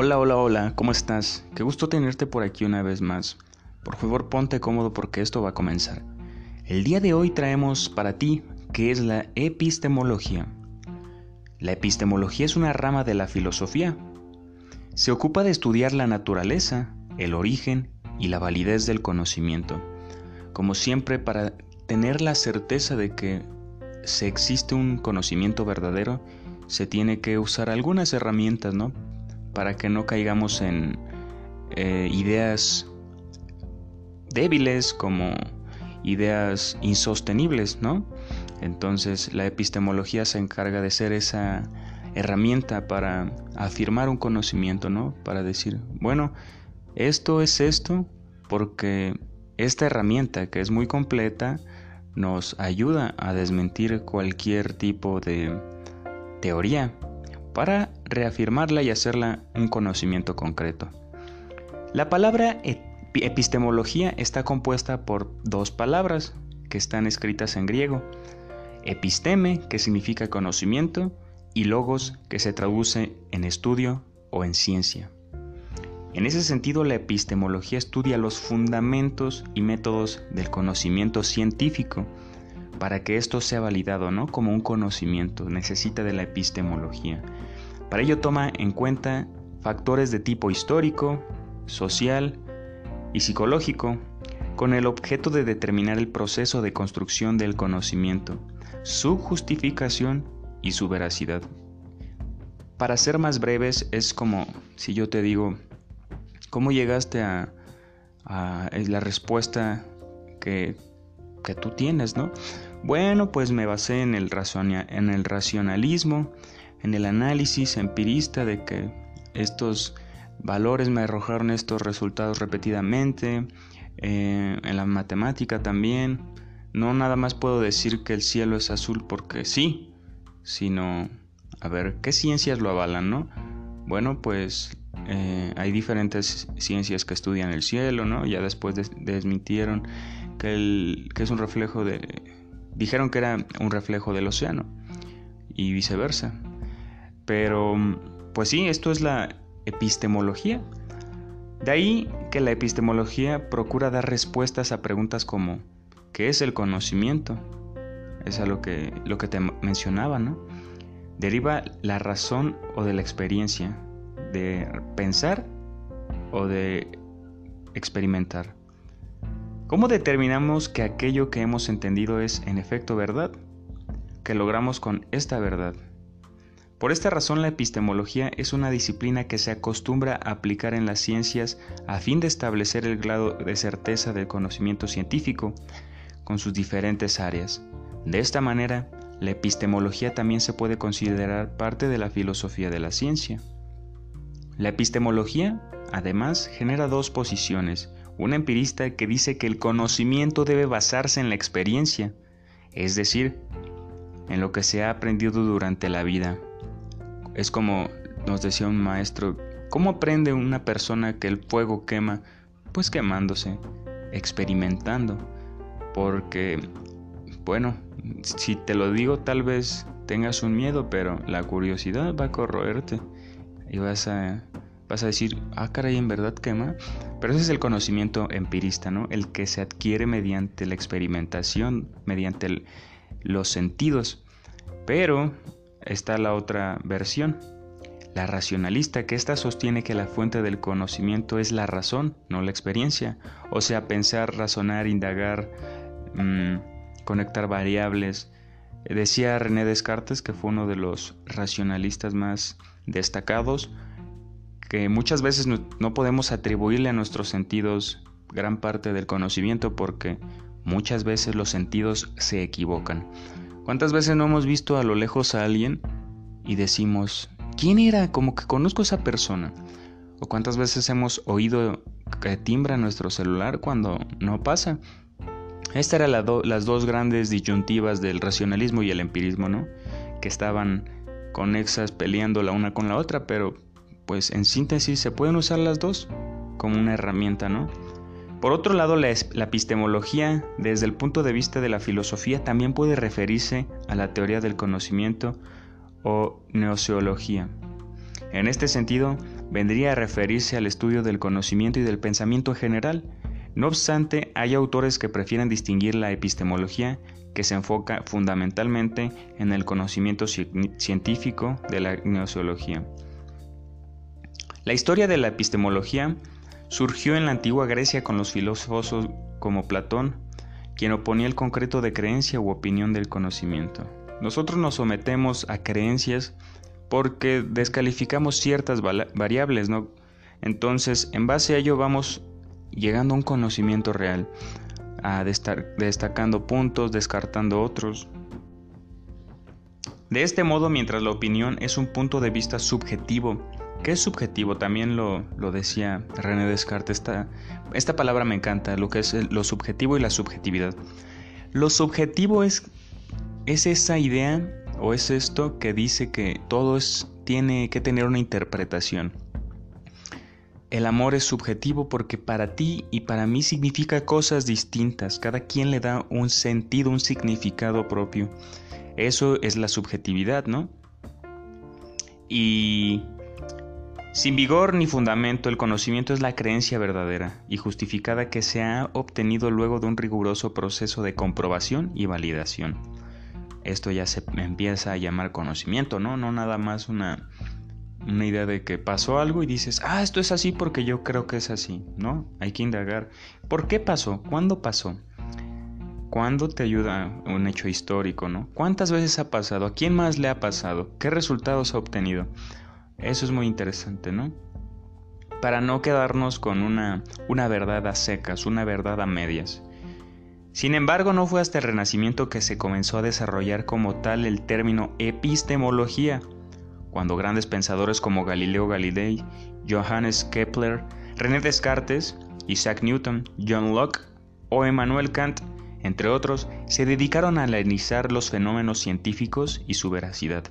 Hola, hola, hola, ¿cómo estás? Qué gusto tenerte por aquí una vez más. Por favor, ponte cómodo porque esto va a comenzar. El día de hoy traemos para ti qué es la epistemología. La epistemología es una rama de la filosofía. Se ocupa de estudiar la naturaleza, el origen y la validez del conocimiento. Como siempre, para tener la certeza de que se existe un conocimiento verdadero, se tiene que usar algunas herramientas, ¿no? Para que no caigamos en eh, ideas débiles como ideas insostenibles, ¿no? Entonces la epistemología se encarga de ser esa herramienta para afirmar un conocimiento, ¿no? Para decir, bueno, esto es esto porque esta herramienta que es muy completa nos ayuda a desmentir cualquier tipo de teoría para reafirmarla y hacerla un conocimiento concreto. La palabra epistemología está compuesta por dos palabras que están escritas en griego. Episteme, que significa conocimiento, y logos, que se traduce en estudio o en ciencia. En ese sentido, la epistemología estudia los fundamentos y métodos del conocimiento científico. Para que esto sea validado ¿no? como un conocimiento, necesita de la epistemología. Para ello toma en cuenta factores de tipo histórico, social y psicológico, con el objeto de determinar el proceso de construcción del conocimiento, su justificación y su veracidad. Para ser más breves, es como si yo te digo, ¿Cómo llegaste a, la respuesta que, tú tienes, no? Bueno, pues me basé en el, en el racionalismo, en el análisis empirista de que estos valores me arrojaron estos resultados repetidamente, eh, en la matemática también. No nada más puedo decir que el cielo es azul porque sí, sino, a ver, ¿qué ciencias lo avalan, no? Bueno, pues eh, hay diferentes ciencias que estudian el cielo, ¿no? Ya después desmintieron que, el, que es un reflejo de... Dijeron que era un reflejo del océano y viceversa. Pero, pues sí, esto es la epistemología. De ahí que la epistemología procura dar respuestas a preguntas como ¿qué es el conocimiento? Es a lo que, lo que te mencionaba, ¿no? Deriva la razón o de la experiencia de pensar o de experimentar. ¿Cómo determinamos que aquello que hemos entendido es en efecto verdad? Que logramos con esta verdad. Por esta razón la epistemología es una disciplina que se acostumbra a aplicar en las ciencias a fin de establecer el grado de certeza del conocimiento científico con sus diferentes áreas. De esta manera, la epistemología también se puede considerar parte de la filosofía de la ciencia. La epistemología, además, genera dos posiciones. Una empirista que dice que el conocimiento debe basarse en la experiencia, es decir, en lo que se ha aprendido durante la vida. Es como nos decía un maestro, ¿cómo aprende una persona que el fuego quema? Pues quemándose, experimentando. Porque, bueno, si te lo digo tal vez tengas un miedo, pero la curiosidad va a corroerte y vas a, vas a decir, ah, caray, en verdad quema. Pero ese es el conocimiento empirista, ¿no? El que se adquiere mediante la experimentación, mediante los sentidos. Pero está la otra versión, la racionalista, que ésta sostiene que la fuente del conocimiento es la razón, no la experiencia. O sea, pensar, razonar, indagar, mm, conectar variables. Decía René Descartes, que fue uno de los racionalistas más destacados que muchas veces no, podemos atribuirle a nuestros sentidos gran parte del conocimiento porque muchas veces los sentidos se equivocan. ¿Cuántas veces no hemos visto a lo lejos a alguien y decimos, ¿quién era? Como que conozco a esa persona. ¿O cuántas veces hemos oído que timbra nuestro celular cuando no pasa? Estas eran las dos grandes disyuntivas del racionalismo y el empirismo, ¿no? Que estaban conexas peleando la una con la otra, pero pues en síntesis se pueden usar las dos como una herramienta, ¿no? Por otro lado, la, epistemología, desde el punto de vista de la filosofía, también puede referirse a la teoría del conocimiento o neoseología. En este sentido, vendría a referirse al estudio del conocimiento y del pensamiento en general. No obstante, hay autores que prefieren distinguir la epistemología, que se enfoca fundamentalmente en el conocimiento científico de la gnoseología. La historia de la epistemología surgió en la antigua Grecia con los filósofos como Platón, quien oponía el concreto de creencia u opinión del conocimiento. Nosotros nos sometemos a creencias porque descalificamos ciertas variables, ¿no? Entonces, en base a ello vamos llegando a un conocimiento real, a destacando puntos, descartando otros. De este modo, mientras la opinión es un punto de vista subjetivo, ¿qué es subjetivo? También lo, decía René Descartes, esta, esta palabra me encanta, lo que es lo subjetivo y la subjetividad. Lo subjetivo es, es esa idea o es esto que dice que todo es, tiene que tener una interpretación. El amor es subjetivo porque para ti y para mí significa cosas distintas, cada quien le da un sentido, un significado propio. Eso es la subjetividad, ¿no? Y sin vigor ni fundamento, el conocimiento es la creencia verdadera y justificada que se ha obtenido luego de un riguroso proceso de comprobación y validación esto ya se empieza a llamar conocimiento, ¿no? No nada más una, una idea de que pasó algo y dices, ah, esto es así porque yo creo que es así, ¿no? Hay que indagar. ¿Por qué pasó? ¿Cuándo pasó? ¿Cuándo te ayuda un hecho histórico, no? ¿Cuántas veces ha pasado? ¿A quién más le ha pasado? ¿Qué resultados ha obtenido? Eso es muy interesante, ¿no? Para no quedarnos con una, una verdad a secas, una verdad a medias. Sin embargo, no fue hasta el Renacimiento que se comenzó a desarrollar como tal el término epistemología, cuando grandes pensadores como Galileo Galilei, Johannes Kepler, René Descartes, Isaac Newton, John Locke o Emmanuel Kant, entre otros, se dedicaron a analizar los fenómenos científicos y su veracidad.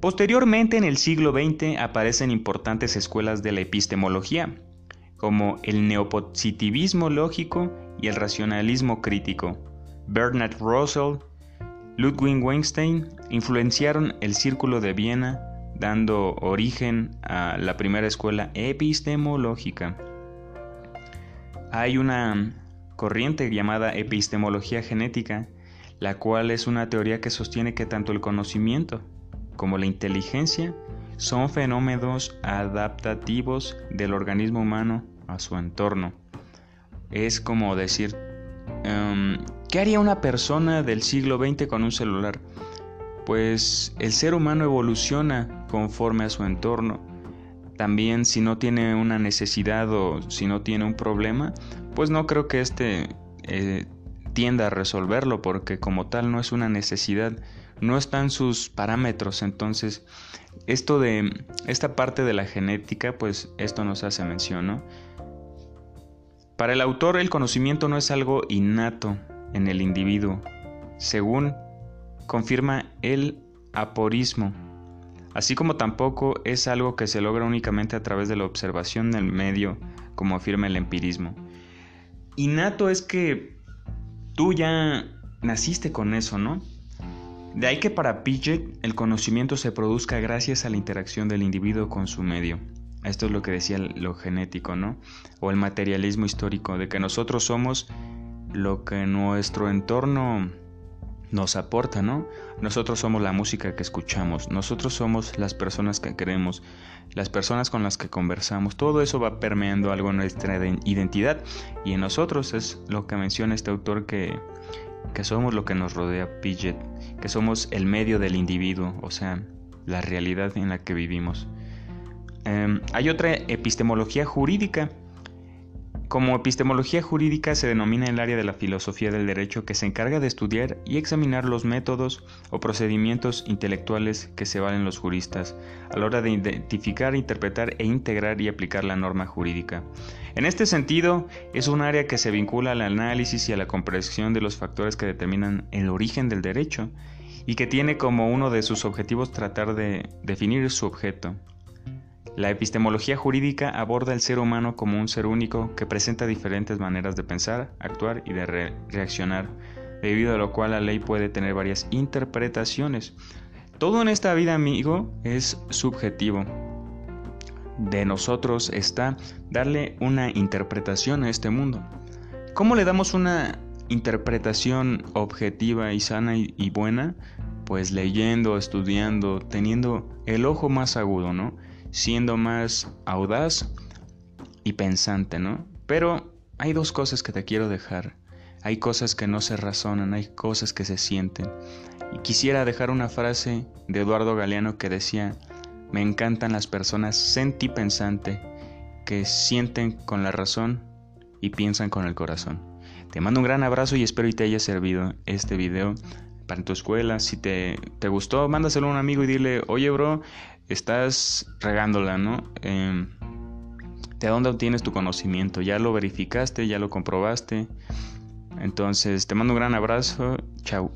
Posteriormente, en el siglo XX, aparecen importantes escuelas de la epistemología, como el neopositivismo lógico y el racionalismo crítico. Bernard Russell, Ludwig Weinstein influenciaron el Círculo de Viena, dando origen a la primera escuela epistemológica. Hay una corriente llamada epistemología genética, la cual es una teoría que sostiene que tanto el conocimiento como la inteligencia son fenómenos adaptativos del organismo humano a su entorno. Es como decir, em, ¿qué haría una persona del siglo XX con un celular? Pues el ser humano evoluciona conforme a su entorno. También si no tiene una necesidad o si no tiene un problema, pues no creo que este eh, tienda a resolverlo porque como tal no es una necesidad, no están sus parámetros. Entonces, esto de esta parte de la genética, pues esto nos hace mención, ¿no? Para el autor el conocimiento no es algo innato en el individuo, según confirma el aporismo, así como tampoco es algo que se logra únicamente a través de la observación del medio, como afirma el empirismo. Innato es que tú ya naciste con eso, ¿no? De ahí que para Piaget el conocimiento se produzca gracias a la interacción del individuo con su medio. Esto es lo que decía lo genético, ¿no? O el materialismo histórico, de que nosotros somos lo que nuestro entorno nos aporta, ¿no? Nosotros somos la música que escuchamos, nosotros somos las personas que queremos, las personas con las que conversamos, todo eso va permeando algo en nuestra identidad y en nosotros es lo que menciona este autor que, que somos lo que nos rodea, Piaget, que somos el medio del individuo, o sea, la realidad en la que vivimos. Em, hay otra epistemología jurídica. Como epistemología jurídica se denomina el área de la filosofía del derecho que se encarga de estudiar y examinar los métodos o procedimientos intelectuales que se valen los juristas a la hora de identificar, interpretar e integrar y aplicar la norma jurídica. En este sentido, es un área que se vincula al análisis y a la comprensión de los factores que determinan el origen del derecho y que tiene como uno de sus objetivos tratar de definir su objeto, la epistemología jurídica aborda el ser humano como un ser único que presenta diferentes maneras de pensar, actuar y de reaccionar, debido a lo cual la ley puede tener varias interpretaciones. Todo en esta vida, amigo, es subjetivo. de nosotros está darle una interpretación a este mundo. ¿Cómo le damos una interpretación objetiva y sana y, buena? Pues leyendo, estudiando, teniendo el ojo más agudo, ¿no? Siendo más audaz y pensante, ¿no? Pero hay dos cosas que te quiero dejar. Hay cosas que no se razonan, hay cosas que se sienten. Y quisiera dejar una frase de Eduardo Galeano que decía, me encantan las personas sentipensante que sienten con la razón y piensan con el corazón. Te mando un gran abrazo y espero que te haya servido este video para tu escuela. Si te, te gustó, mándaselo a un amigo y dile, oye bro, estás regándola, ¿no? Em, ¿De dónde obtienes tu conocimiento? ¿Ya lo verificaste? ¿Ya lo comprobaste? Entonces, te mando un gran abrazo. Chao.